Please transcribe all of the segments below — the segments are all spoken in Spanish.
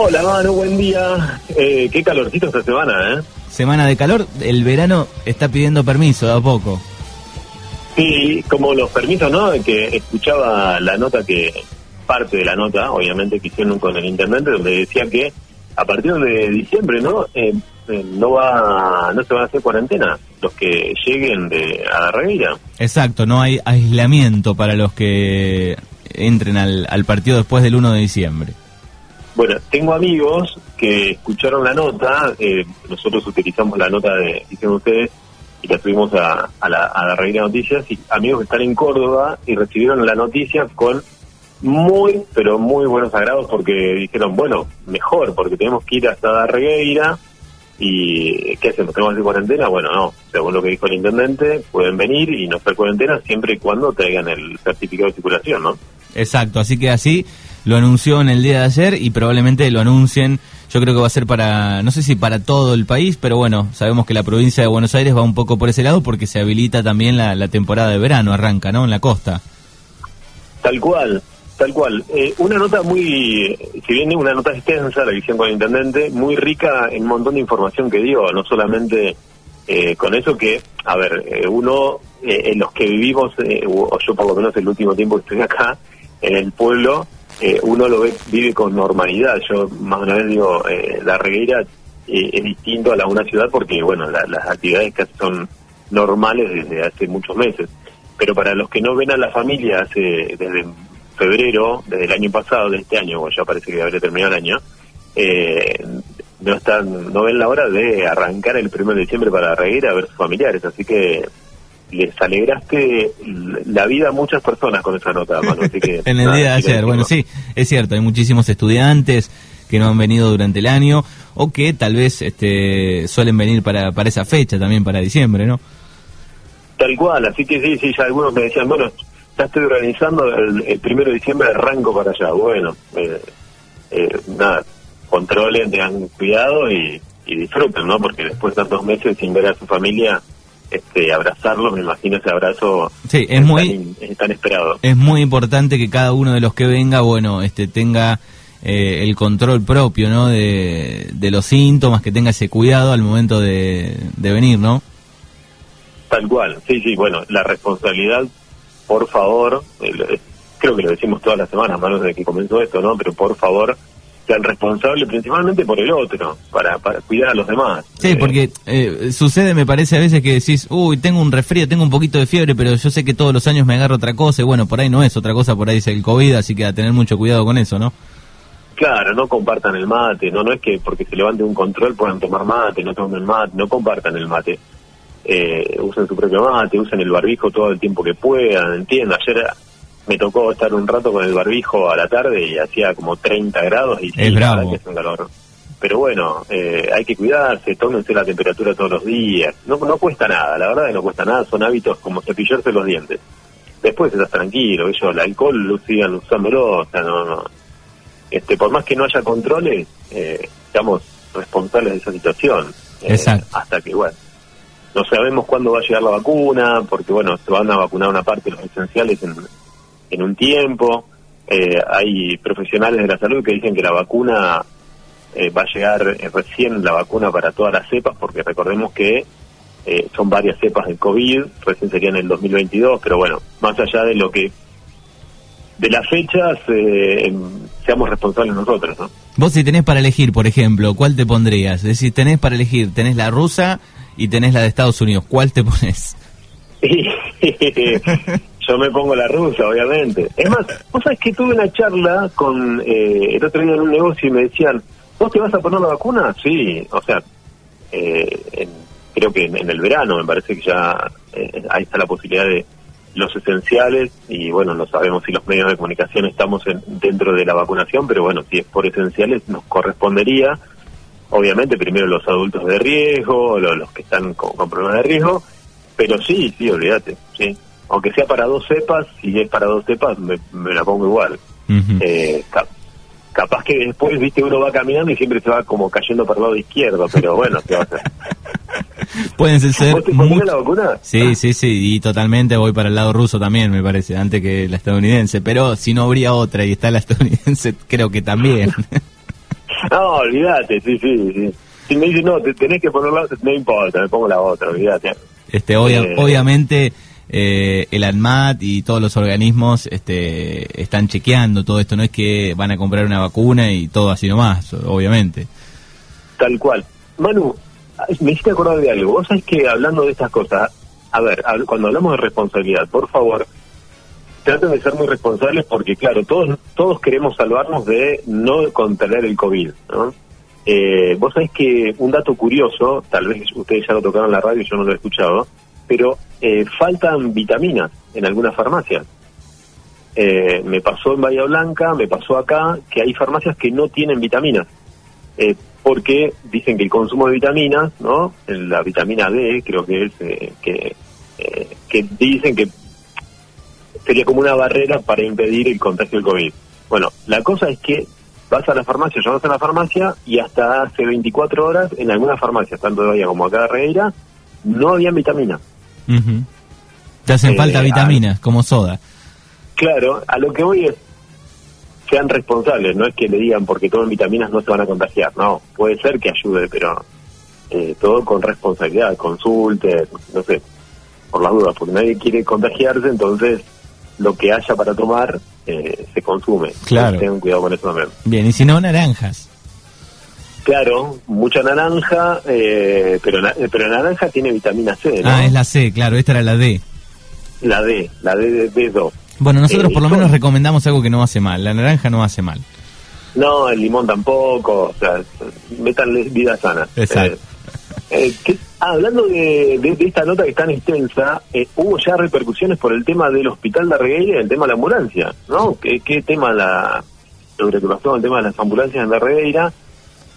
Hola, Manu, buen día. Eh, qué calorcito esta semana, ¿eh? Semana de calor, el verano está pidiendo permiso de a poco. Sí, como los permisos, ¿no? Que escuchaba la nota que, parte de la nota, obviamente, que hicieron con el intendente, donde decía que a partir de diciembre, ¿no? Eh, eh, no va, no se van a hacer cuarentena los que lleguen de a la reguera. Exacto, no hay aislamiento para los que entren al, al partido después del 1 de diciembre. Bueno, tengo amigos que escucharon la nota, eh, nosotros utilizamos la nota de, dicen ustedes, y la subimos a, a la, a la Noticias, y amigos que están en Córdoba y recibieron la noticia con muy, pero muy buenos agrados porque dijeron, bueno, mejor, porque tenemos que ir hasta la Regueira, y ¿qué hacemos? ¿Tenemos que cuarentena? Bueno, no, según lo que dijo el intendente, pueden venir y no hacer cuarentena siempre y cuando traigan el certificado de circulación, ¿no? Exacto, así que así lo anunció en el día de ayer y probablemente lo anuncien, yo creo que va a ser para, no sé si para todo el país, pero bueno, sabemos que la provincia de Buenos Aires va un poco por ese lado porque se habilita también la, la temporada de verano, arranca, ¿no? En la costa. Tal cual, tal cual. Eh, una nota muy, si bien una nota extensa, la visión con el intendente, muy rica en un montón de información que dio, no solamente eh, con eso que, a ver, eh, uno, eh, en los que vivimos, eh, o yo por lo menos el último tiempo que estoy acá, en el pueblo, eh, uno lo ve, vive con normalidad. Yo más una vez digo, eh, la regueira eh, es distinto a la una ciudad porque, bueno, la- las actividades casi son normales desde hace muchos meses. Pero para los que no ven a la familia hace desde febrero, desde el año pasado, de este año, o ya parece que habría terminado el año, eh, no están, no ven la hora de arrancar el primero de diciembre para regueira a ver sus familiares. Así que les alegraste la vida a muchas personas con esa nota, Manu. Así que, En el nada, día de ayer, bueno, sí, es cierto, hay muchísimos estudiantes que no han venido durante el año o que tal vez este, suelen venir para, para esa fecha también, para diciembre, ¿no? Tal cual, así que sí, sí, ya algunos me decían, bueno, ya estoy organizando el, el primero de diciembre arranco para allá. Bueno, eh, eh, nada, controlen, tengan cuidado y, y disfruten, ¿no? Porque después de tantos meses sin ver a su familia, este, abrazarlos, me imagino ese abrazo Sí, es muy, tan, es tan esperado. es muy importante que cada uno de los que venga, bueno, este, tenga eh, el control propio, ¿no? De, de los síntomas, que tenga ese cuidado al momento de, de venir, ¿no? Tal cual, sí, sí, bueno, la responsabilidad, por favor, eh, creo que lo decimos todas las semanas, más desde que comenzó esto, ¿no? Pero por favor, sean responsables principalmente por el otro, para, para cuidar a los demás. Sí, Eh, porque eh, sucede, me parece a veces que decís, uy, tengo un resfrío, tengo un poquito de fiebre, pero yo sé que todos los años me agarro otra cosa, y bueno, por ahí no es otra cosa, por ahí es el COVID, así que a tener mucho cuidado con eso, ¿no? Claro, no compartan el mate, no no es que porque se levante un control puedan tomar mate, no tomen mate, no compartan el mate. Eh, usen su propio mate, usen el barbijo todo el tiempo que puedan, entiendo. Ayer me tocó estar un rato con el barbijo a la tarde y hacía como 30 grados y Es bravo. que es un calor. Pero bueno, eh, hay que cuidarse, tómense la temperatura todos los días. No, no cuesta nada, la verdad que no cuesta nada, son hábitos como cepillarse los dientes. Después estás tranquilo, ellos el alcohol lo sigan usándolo, o sea, no, no, este, por más que no haya controles, eh, seamos responsables de esa situación. Eh, Exacto. Hasta que, bueno, no sabemos cuándo va a llegar la vacuna, porque, bueno, se van a vacunar una parte de los esenciales en, en un tiempo. Eh, hay profesionales de la salud que dicen que la vacuna eh, va a llegar eh, recién, la vacuna para todas las cepas, porque recordemos que eh, son varias cepas del COVID, recién sería en el 2022, pero bueno, más allá de lo que de las fechas eh, seamos responsables nosotros, ¿no? Vos si tenés para elegir, por ejemplo, ¿cuál te pondrías? Es decir, tenés para elegir, tenés la rusa y tenés la de Estados Unidos, ¿cuál te pones? Yo me pongo la rusa, obviamente. Es más, vos sabés que tuve una charla con eh, el otro día en un negocio y me decían, ¿vos te vas a poner la vacuna? Sí, o sea, eh, en- creo que en, el verano me parece que ya eh, ahí está la posibilidad de los esenciales y bueno, no sabemos si los medios de comunicación estamos en- dentro de la vacunación, pero bueno, si es por esenciales nos correspondería, obviamente primero los adultos de riesgo, lo- los que están con, con problemas de riesgo, pero sí, sí, olvídate, sí. Aunque sea para dos cepas, si es para dos cepas, me, me la pongo igual. Eh, ca- capaz que después, viste, uno va caminando y siempre se va como cayendo para el lado izquierdo, pero bueno, ¿qué va a hacer? Pueden ser ¿Vos te la vacuna? Sí, sí, sí, y totalmente voy para el lado ruso también, me parece, antes que la estadounidense. Pero si no habría otra y está la estadounidense, creo que también. no, olvídate, sí, sí, sí. Si me dicen, no, te tenés que ponerla, no importa, me pongo la otra, olvídate. Este, Eh. obviamente, eh, el ANMAT y todos los organismos este, están chequeando todo esto. No es que van a comprar una vacuna y todo así nomás, obviamente. Tal cual. Manu, me hiciste acordar de algo. Vos sabés que hablando de estas cosas, a ver, cuando hablamos de responsabilidad, por favor, traten de ser muy responsables porque, claro, todos todos queremos salvarnos de no contraer el COVID, ¿no? Eh, vos sabés que un dato curioso, tal vez ustedes ya lo tocaron en la radio yo no lo he escuchado, pero eh, faltan vitaminas en algunas farmacias. Eh, me pasó en Bahía Blanca, me pasó acá, que hay farmacias que no tienen vitaminas. Eh, porque dicen que el consumo de vitaminas, ¿no? La vitamina D, creo que es, eh, que, eh, que dicen que sería como una barrera para impedir el contagio del COVID. Bueno, la cosa es que vas a la farmacia, llamas a la farmacia y hasta hace 24 horas en algunas farmacias, tanto de Bahía como acá de Reira, no habían vitaminas. Te hacen Eh, falta vitaminas, como soda. Claro, a lo que voy es, sean responsables, no es que le digan porque tomen vitaminas no se van a contagiar, no, puede ser que ayude, pero eh, todo con responsabilidad, consulte, no sé, por las dudas, porque nadie quiere contagiarse, entonces lo que haya para tomar eh, se consume. Claro. Tengan cuidado con eso también. Bien, y si no, naranjas. Claro, mucha naranja, eh, pero, na- pero naranja tiene vitamina C, ¿no? Ah, es la C, claro, esta era la D. La D, la D de D2. Bueno, nosotros Eh, por lo ¿y menos recomendamos algo que no hace mal. La naranja no hace mal. No, el limón tampoco, o sea, métanle vida sana. Exacto. Eh, eh, ¿qué- ah, hablando de, de- de esta nota que es tan extensa, eh, hubo ya repercusiones por el tema del hospital de Arregueira y el tema de la ambulancia, ¿no? ¿Qué, qué tema la, sobre que pasó el tema de las ambulancias en la Arregueira?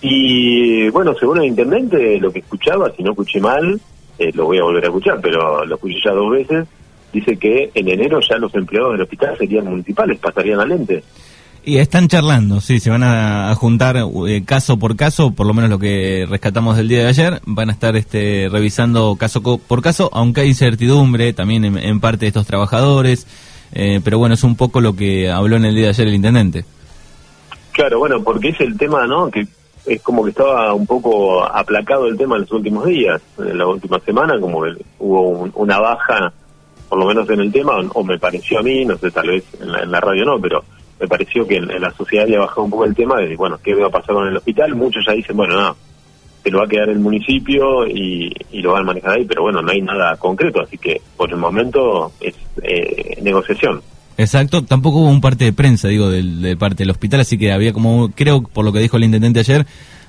Y bueno, según el intendente, lo que escuchaba, si no escuché mal, eh, lo voy a volver a escuchar, pero lo escuché ya dos veces, dice que en enero ya los empleados del hospital serían municipales, pasarían al ente. Y están charlando, sí, se van a, juntar eh, caso por caso, por lo menos lo que rescatamos del día de ayer, van a estar este, revisando caso co- por caso, aunque hay incertidumbre también en, en parte de estos trabajadores, eh, pero bueno, es un poco lo que habló en el día de ayer el intendente. Claro, bueno, porque es el tema, ¿no? Que es como que estaba un poco aplacado el tema en los últimos días, en la última semana, como que hubo un- una baja, por lo menos en el tema, o, me pareció a mí, no sé, tal vez en la, en la radio no, pero me pareció que en, la sociedad había bajado un poco el tema de, bueno, ¿qué va a pasar con el hospital? Muchos ya dicen, bueno, no, se lo va a quedar el municipio y, y lo van a manejar ahí, pero bueno, no hay nada concreto, así que por el momento es eh, negociación. Exacto, tampoco hubo un parte de prensa, digo, del- de, parte del hospital, así que había como, creo, por lo que dijo el intendente ayer,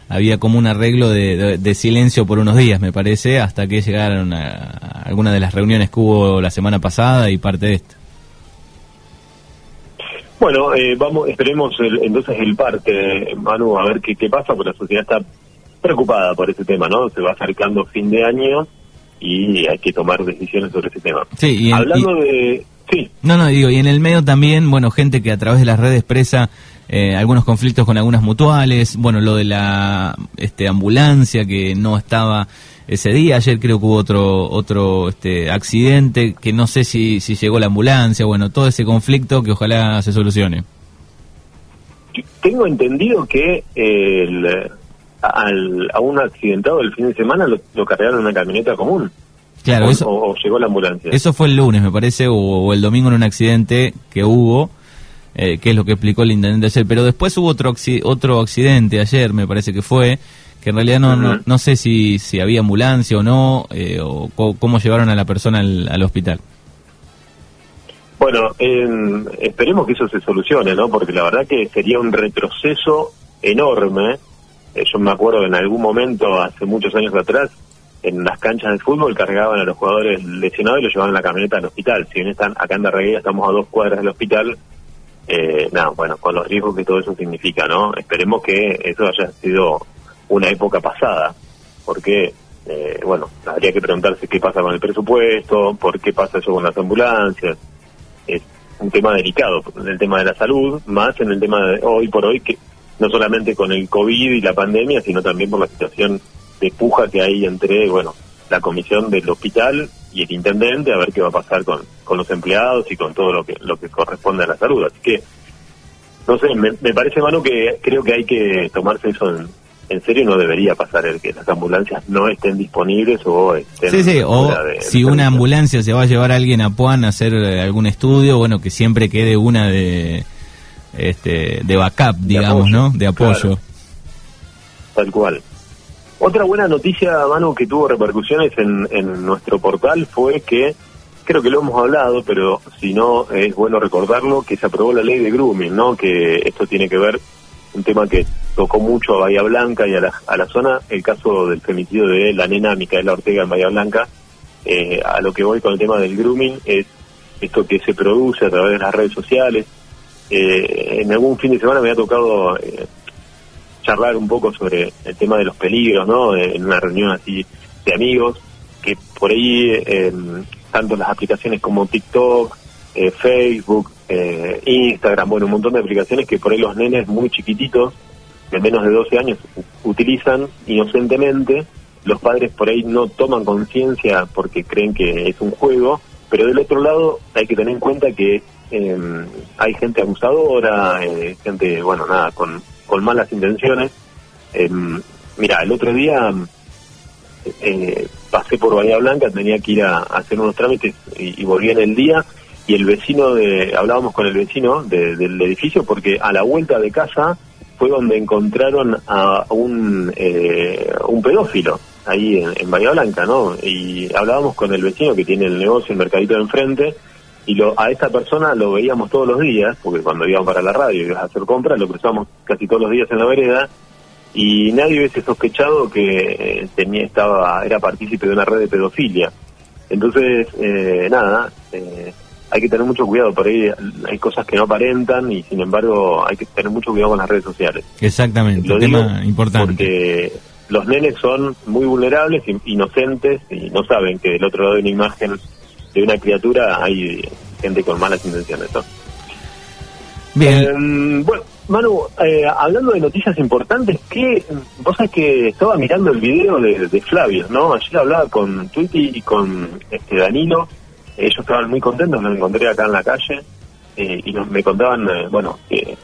había como un arreglo de, de- de silencio por unos días, me parece, hasta que llegaron a, a algunas de las reuniones que hubo la semana pasada y parte de esta. Bueno, eh, vamos, esperemos el- entonces el parte, Manu, a ver qué, qué pasa, porque la sociedad está preocupada por ese tema, ¿no? Se va acercando fin de año y hay que tomar decisiones sobre ese tema. Sí, y Hablando y- de... Sí, No, no, digo, y en el medio también, bueno, gente que a través de las redes expresa eh, algunos conflictos con algunas mutuales, bueno, lo de la este, ambulancia que no estaba ese día, ayer creo que hubo otro otro este, accidente, que no sé si, si llegó la ambulancia, bueno, todo ese conflicto que ojalá se solucione. tengo entendido que el, al, a un accidentado el fin de semana lo, lo cargaron en una camioneta común. Claro, o, eso, o- llegó la ambulancia. eso fue el lunes, me parece, o, o el domingo en un accidente que hubo, eh, que es lo que explicó el intendente ayer, pero después hubo otro, otro accidente ayer, me parece que fue, que en realidad no, no, no sé si, si había ambulancia o no, eh, o cómo llevaron a la persona al, al hospital. Bueno, en- esperemos que eso se solucione, ¿no? Porque la verdad que sería un retroceso enorme. Eh, yo me acuerdo en algún momento, hace muchos años atrás, en las canchas de fútbol cargaban a los jugadores lesionados y los llevaban en la camioneta al hospital. Si bien están acá en Darreguera, estamos a dos cuadras del hospital, eh, nada, bueno, con los riesgos que todo eso significa, ¿no? Esperemos que eso haya sido una época pasada, porque, eh, bueno, habría que preguntarse qué pasa con el presupuesto, por qué pasa eso con las ambulancias, es un tema delicado, en el tema de la salud, más en el tema de hoy por hoy, que no solamente con el COVID y la pandemia, sino también por la situación de puja que hay entre, bueno, la comisión del hospital y el intendente, a ver qué va a pasar con, con los empleados y con todo lo que, lo que corresponde a la salud. Así que no sé, me, me parece, Manu, que creo que hay que tomarse eso en, en serio. No debería pasar el que las ambulancias no estén disponibles o estén. Sí, sí, o de- si una ambulancia se va a llevar a alguien a Puan a hacer eh, algún estudio, bueno, que siempre quede una de este de backup, digamos, apoyo, ¿no? De apoyo. claro. Tal cual. Otra buena noticia, Manu, que tuvo repercusiones en, en nuestro portal fue que, creo que lo hemos hablado, pero si no, es bueno recordarlo, que se aprobó la ley de grooming, ¿no? Que esto tiene que ver, un tema que tocó mucho a Bahía Blanca y a la, zona, el caso del femicidio de la nena Micaela Ortega en Bahía Blanca. Eh, a lo que voy con el tema del grooming es esto que se produce a través de las redes sociales. Eh, en algún fin de semana me ha tocado eh, charlar un poco sobre el tema de los peligros, ¿no? En una reunión así de amigos, que por ahí, eh, tanto las aplicaciones como TikTok, eh, Facebook, eh, Instagram, bueno, un montón de aplicaciones que por ahí los nenes muy chiquititos, de menos de 12 años, utilizan inocentemente. Los padres por ahí no toman conciencia porque creen que es un juego, pero del otro lado hay que tener en cuenta que eh, hay gente abusadora, eh, gente, bueno, nada, con, con malas intenciones. Eh, mira, el otro día eh, pasé por Bahía Blanca, tenía que ir a, hacer unos trámites y, y volví en el día y el vecino de, hablábamos con el vecino de- del edificio porque a la vuelta de casa fue donde encontraron a un, eh, un pedófilo ahí en, en Bahía Blanca, ¿no? Y hablábamos con el vecino que tiene el negocio, el mercadito de enfrente, y lo, a esta persona lo veíamos todos los días, porque cuando íbamos para la radio y ibas a hacer compras, lo cruzamos casi todos los días en la vereda, y nadie hubiese sospechado que eh, tenía estaba era partícipe de una red de pedofilia. Entonces, eh, nada, eh, hay que tener mucho cuidado, por ahí hay cosas que no aparentan y sin embargo hay que tener mucho cuidado con las redes sociales. Exactamente, Lo tema importante. porque los nenes son muy vulnerables, in- inocentes y no saben que del otro lado de una imagen de una criatura hay gente con malas intenciones. ¿no? Bien, Eh, bueno, Manu, eh, hablando de noticias importantes, que vos sabés que estaba mirando el video de, de Flavio, ¿no? Ayer hablaba con Twitty y con este Danilo, ellos estaban muy contentos, me encontré acá en la calle eh, y nos- me contaban, eh, bueno, que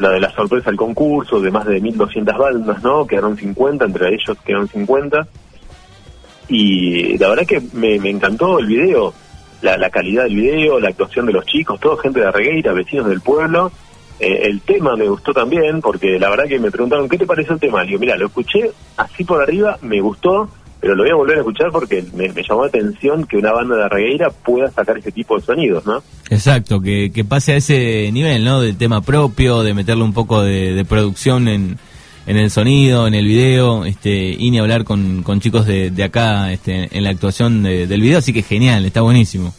la de la sorpresa del concurso, de más de 1.200 bandas, ¿no? Quedaron 50, entre ellos quedaron 50. Y la verdad que me, encantó el video, la, calidad del video, la actuación de los chicos, todo gente de Arregueira, vecinos del pueblo. Eh, el tema me gustó también, porque la verdad que me preguntaron, ¿qué te pareció el tema? Le digo, mira, lo escuché así por arriba, me gustó, pero lo voy a volver a escuchar porque me, llamó la atención que una banda de Arregueira pueda sacar ese tipo de sonidos, ¿no? exacto, que, que pase a ese nivel, ¿no? Del tema propio, de meterle un poco de, de producción en, en el sonido, en el video, este, y ni hablar con, chicos de, de acá este, en la actuación de- del video, así que genial, está buenísimo.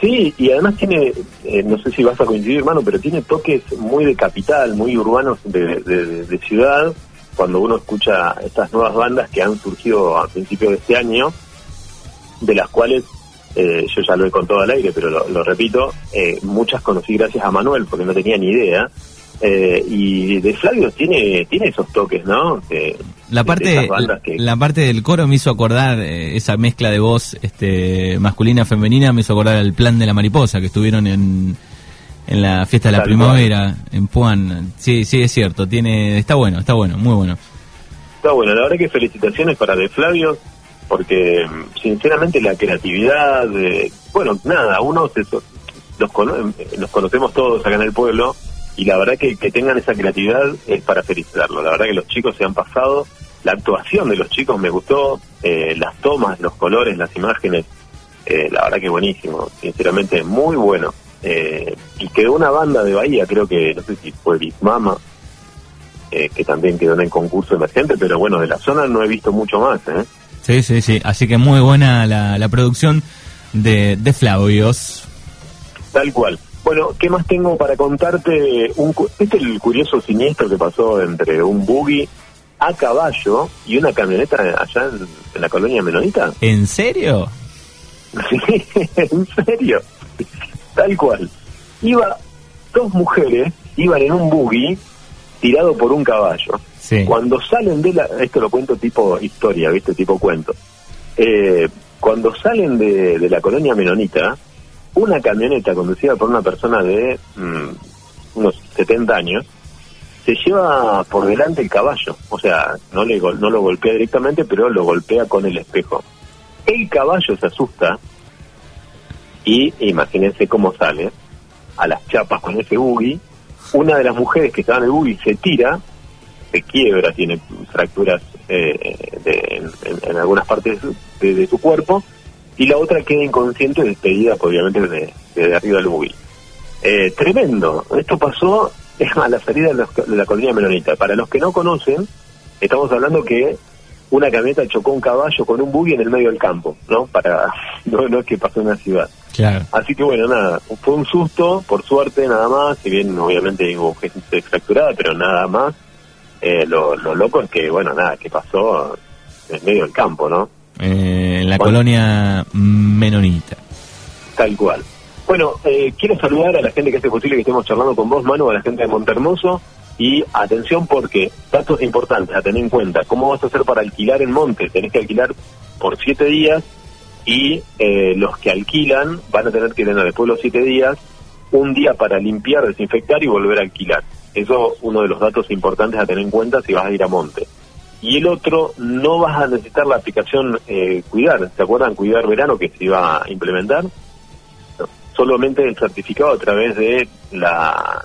Sí, y además tiene, eh, no sé si vas a coincidir, hermano, pero tiene toques muy de capital, muy urbanos de, de- ciudad. Cuando uno escucha estas nuevas bandas que han surgido a principios de este año, de las cuales eh, yo ya lo he contado al aire, pero lo, lo repito, eh, muchas conocí gracias a Manuel, porque no tenía ni idea. Eh, y de Flavio tiene tiene esos toques, ¿no? De- La parte, que- la parte del coro me hizo acordar, eh, esa mezcla de voz este, masculina-femenina me hizo acordar al plan de la mariposa que estuvieron en, en la fiesta de la Tal primavera en Puan. Sí, sí, es cierto, tiene, está bueno, está bueno, muy bueno. Está bueno, la verdad que felicitaciones para De Flavio, porque sinceramente la creatividad, bueno, nada, uno se los, cono- los conocemos todos acá en el pueblo y la verdad que, que tengan esa creatividad es para felicitarlo. La verdad que los chicos se han pasado, la actuación de los chicos me gustó, eh, las tomas, los colores, las imágenes, eh, la verdad que buenísimo, sinceramente muy bueno. Eh, y quedó una banda de Bahía, creo que, no sé si fue Big Mama, que también quedó en el concurso emergente, pero bueno, de la zona no he visto mucho más, ¿eh? Sí, sí, sí, así que muy buena la, la producción de, de Flavios. Tal cual. Bueno, ¿qué más tengo para contarte? Un, cu- ¿Viste el curioso siniestro que pasó entre un buggy a caballo y una camioneta allá en, en la colonia menonita? ¿En serio? Sí, en serio. Tal cual. Iba, dos mujeres iban en un buggy tirado por un caballo. Sí. Cuando salen de la... Esto lo cuento tipo historia, ¿viste? Tipo cuento. Eh, cuando salen de, de la colonia menonita, una camioneta conducida por una persona de mm, unos 70 años, se lleva por delante el caballo, o sea, no, le, no lo golpea directamente, pero lo golpea con el espejo. El caballo se asusta y imagínense cómo sale a las chapas con ese buggy. Una de las mujeres que estaba en el buggy se tira, se quiebra, tiene fracturas eh, en, algunas partes de, su cuerpo, y la otra queda inconsciente despedida, obviamente, de, de arriba del buggy. Eh, tremendo. Esto pasó a la salida de la, de la colina Melonita. Para los que no conocen, estamos hablando que una camioneta chocó un caballo con un buggy en el medio del campo, ¿no? Para no, no es que pasó en una ciudad. Claro. Así que bueno, nada, fue un susto, por suerte nada más, si bien obviamente hubo gente fracturada, pero nada más. Eh, lo, lo loco es que, bueno, nada, que pasó en medio del campo, ¿no? Eh, en la colonia Menonita. Tal cual. Bueno, eh, quiero saludar a la gente que hace posible que estemos charlando con vos, Manu, a la gente de Montermoso. Y atención porque datos importantes a tener en cuenta. ¿Cómo vas a hacer para alquilar en Monte? Tenés que alquilar por siete días y eh, los que alquilan van a tener que tener después de los siete días un día para limpiar, desinfectar y volver a alquilar. Eso es uno de los datos importantes a tener en cuenta si vas a ir a Monte. Y el otro, no vas a necesitar la aplicación eh, Cuidar. ¿Se acuerdan Cuidar Verano que se iba a implementar? solamente el certificado a través de la,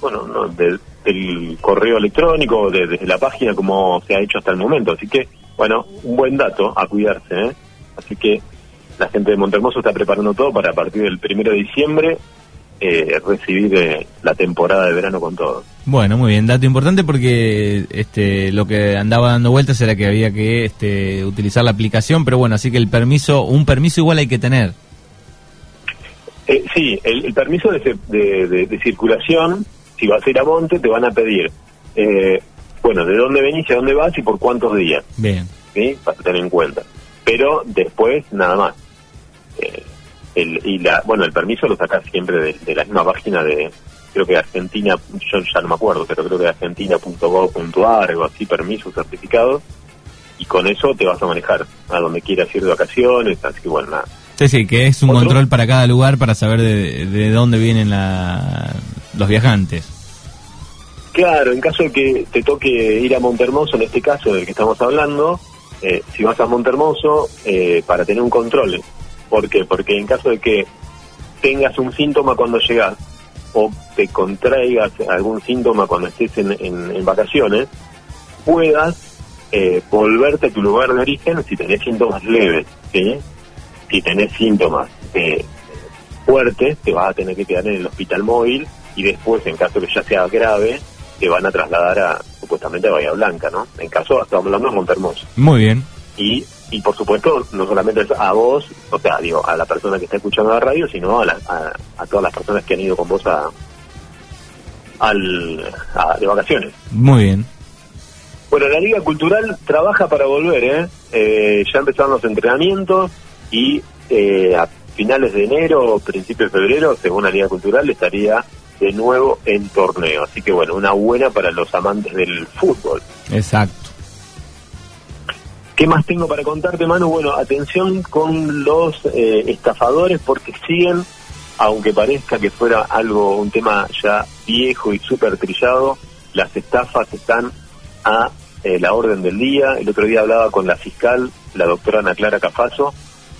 bueno, no, del correo electrónico, desde la página como se ha hecho hasta el momento. Así que, bueno, un buen dato a cuidarse. ¿eh? Así que la gente de Montermoso está preparando todo para a partir del primero de diciembre eh, recibir eh, la temporada de verano con todo. Bueno, muy bien, dato importante porque este lo que andaba dando vueltas era que había que este, utilizar la aplicación, pero bueno, así que el permiso, un permiso igual hay que tener. Eh, sí, el, permiso de, circulación, si vas a ir a Monte, te van a pedir, eh, bueno, de dónde venís, a dónde vas y por cuántos días. Bien. ¿Sí? Para tener en cuenta. Pero después, nada más. Eh, el, y la, bueno, el permiso lo sacas siempre de, la misma página de, creo que Argentina, yo ya no me acuerdo, pero creo que argentina.gov.ar, algo así, permiso, certificado, y con eso te vas a manejar a donde quieras ir de vacaciones, así que bueno, nada Sí, sí, que es un control para cada lugar para saber de, dónde vienen los viajantes. Claro, en caso de que te toque ir a Montermoso, en este caso del que estamos hablando, eh, si vas a Montermoso, eh, para tener un control. ¿Por qué? Porque en caso de que tengas un síntoma cuando llegas o te contraigas algún síntoma cuando estés en, vacaciones, puedas eh, volverte a tu lugar de origen si tenés síntomas leves. ¿sí? si tenés síntomas eh, fuertes, te vas a tener que quedar en el hospital móvil y después, en caso que ya sea grave, te van a trasladar a supuestamente a Bahía Blanca, ¿no? En caso, estamos hablando de Montermoso. Muy bien. Y, y por supuesto, no solamente a vos, o sea, digo, a la persona que está escuchando la radio, sino a, a, todas las personas que han ido con vos a, al, de vacaciones. Muy bien. Bueno, la Liga Cultural trabaja para volver, ¿eh? eh ya empezaron los entrenamientos, y eh, a finales de enero o principios de febrero, según la Liga Cultural, estaría de nuevo en torneo. Así que bueno, una buena para los amantes del fútbol. Exacto. ¿Qué más tengo para contarte, Manu? Bueno, atención con los eh, estafadores porque siguen, aunque parezca que fuera algo, un tema ya viejo y súper trillado, las estafas están a eh, la orden del día. El otro día hablaba con la fiscal, la doctora Ana Clara Cafaso,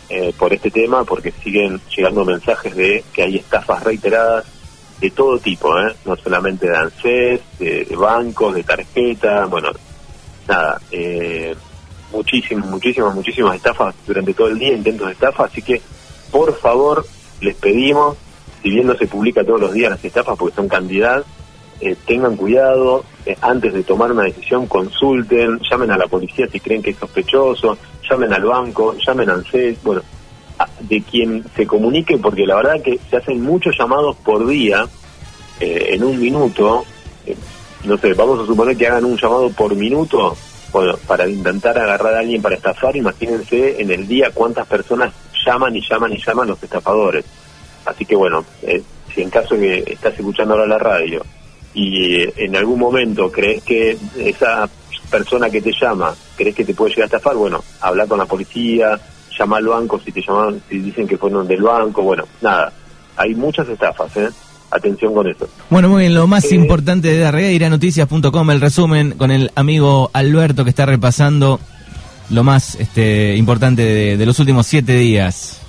eh, por este tema, porque siguen llegando mensajes de que hay estafas reiteradas de todo tipo, ¿eh? no solamente de ANSES, de, bancos, de tarjeta, bueno, nada, eh, muchísimas, muchísimas, muchísimas estafas durante todo el día, intentos de estafa, así que por favor les pedimos, si bien no se publica todos los días las estafas porque son cantidad, eh, tengan cuidado, eh, antes de tomar una decisión consulten, llamen a la policía si creen que es sospechoso, llamen al banco, llamen al CES, bueno, de quien se comunique, porque la verdad que se hacen muchos llamados por día, eh, en un minuto, no sé, vamos a suponer que hagan un llamado por minuto, para intentar agarrar a alguien para estafar, imagínense en el día cuántas personas llaman y llaman y llaman los estafadores. Así que bueno, si en caso que estás escuchando ahora la radio y en algún momento crees que esa persona que te llama, crees que te puede llegar a estafar, bueno, habla con la policía, llama al banco si te llaman, si dicen que fueron del banco, bueno, nada, hay muchas estafas, ¿eh? Atención con eso. Bueno, muy bien, lo más Eh, importante de darreiraNoticias.com, el resumen con el amigo Alberto que está repasando lo más este, importante de, de los últimos siete días.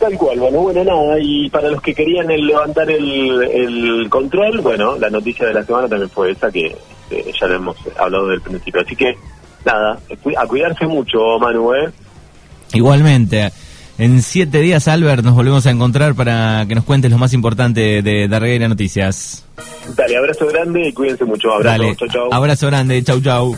Tal cual, bueno, bueno, nada, y para los que querían el- levantar el, el control, bueno, la noticia de la semana también fue esa que eh, ya lo hemos hablado del principio. Así que, nada, a cuidarse mucho, Manu, ¿eh? Igualmente, en siete días, Albert, nos volvemos a encontrar para que nos cuentes lo más importante de Darreira Noticias. Dale, abrazo grande y cuídense mucho. Abrazo, Dale, chau, chau. abrazo grande, chau chau.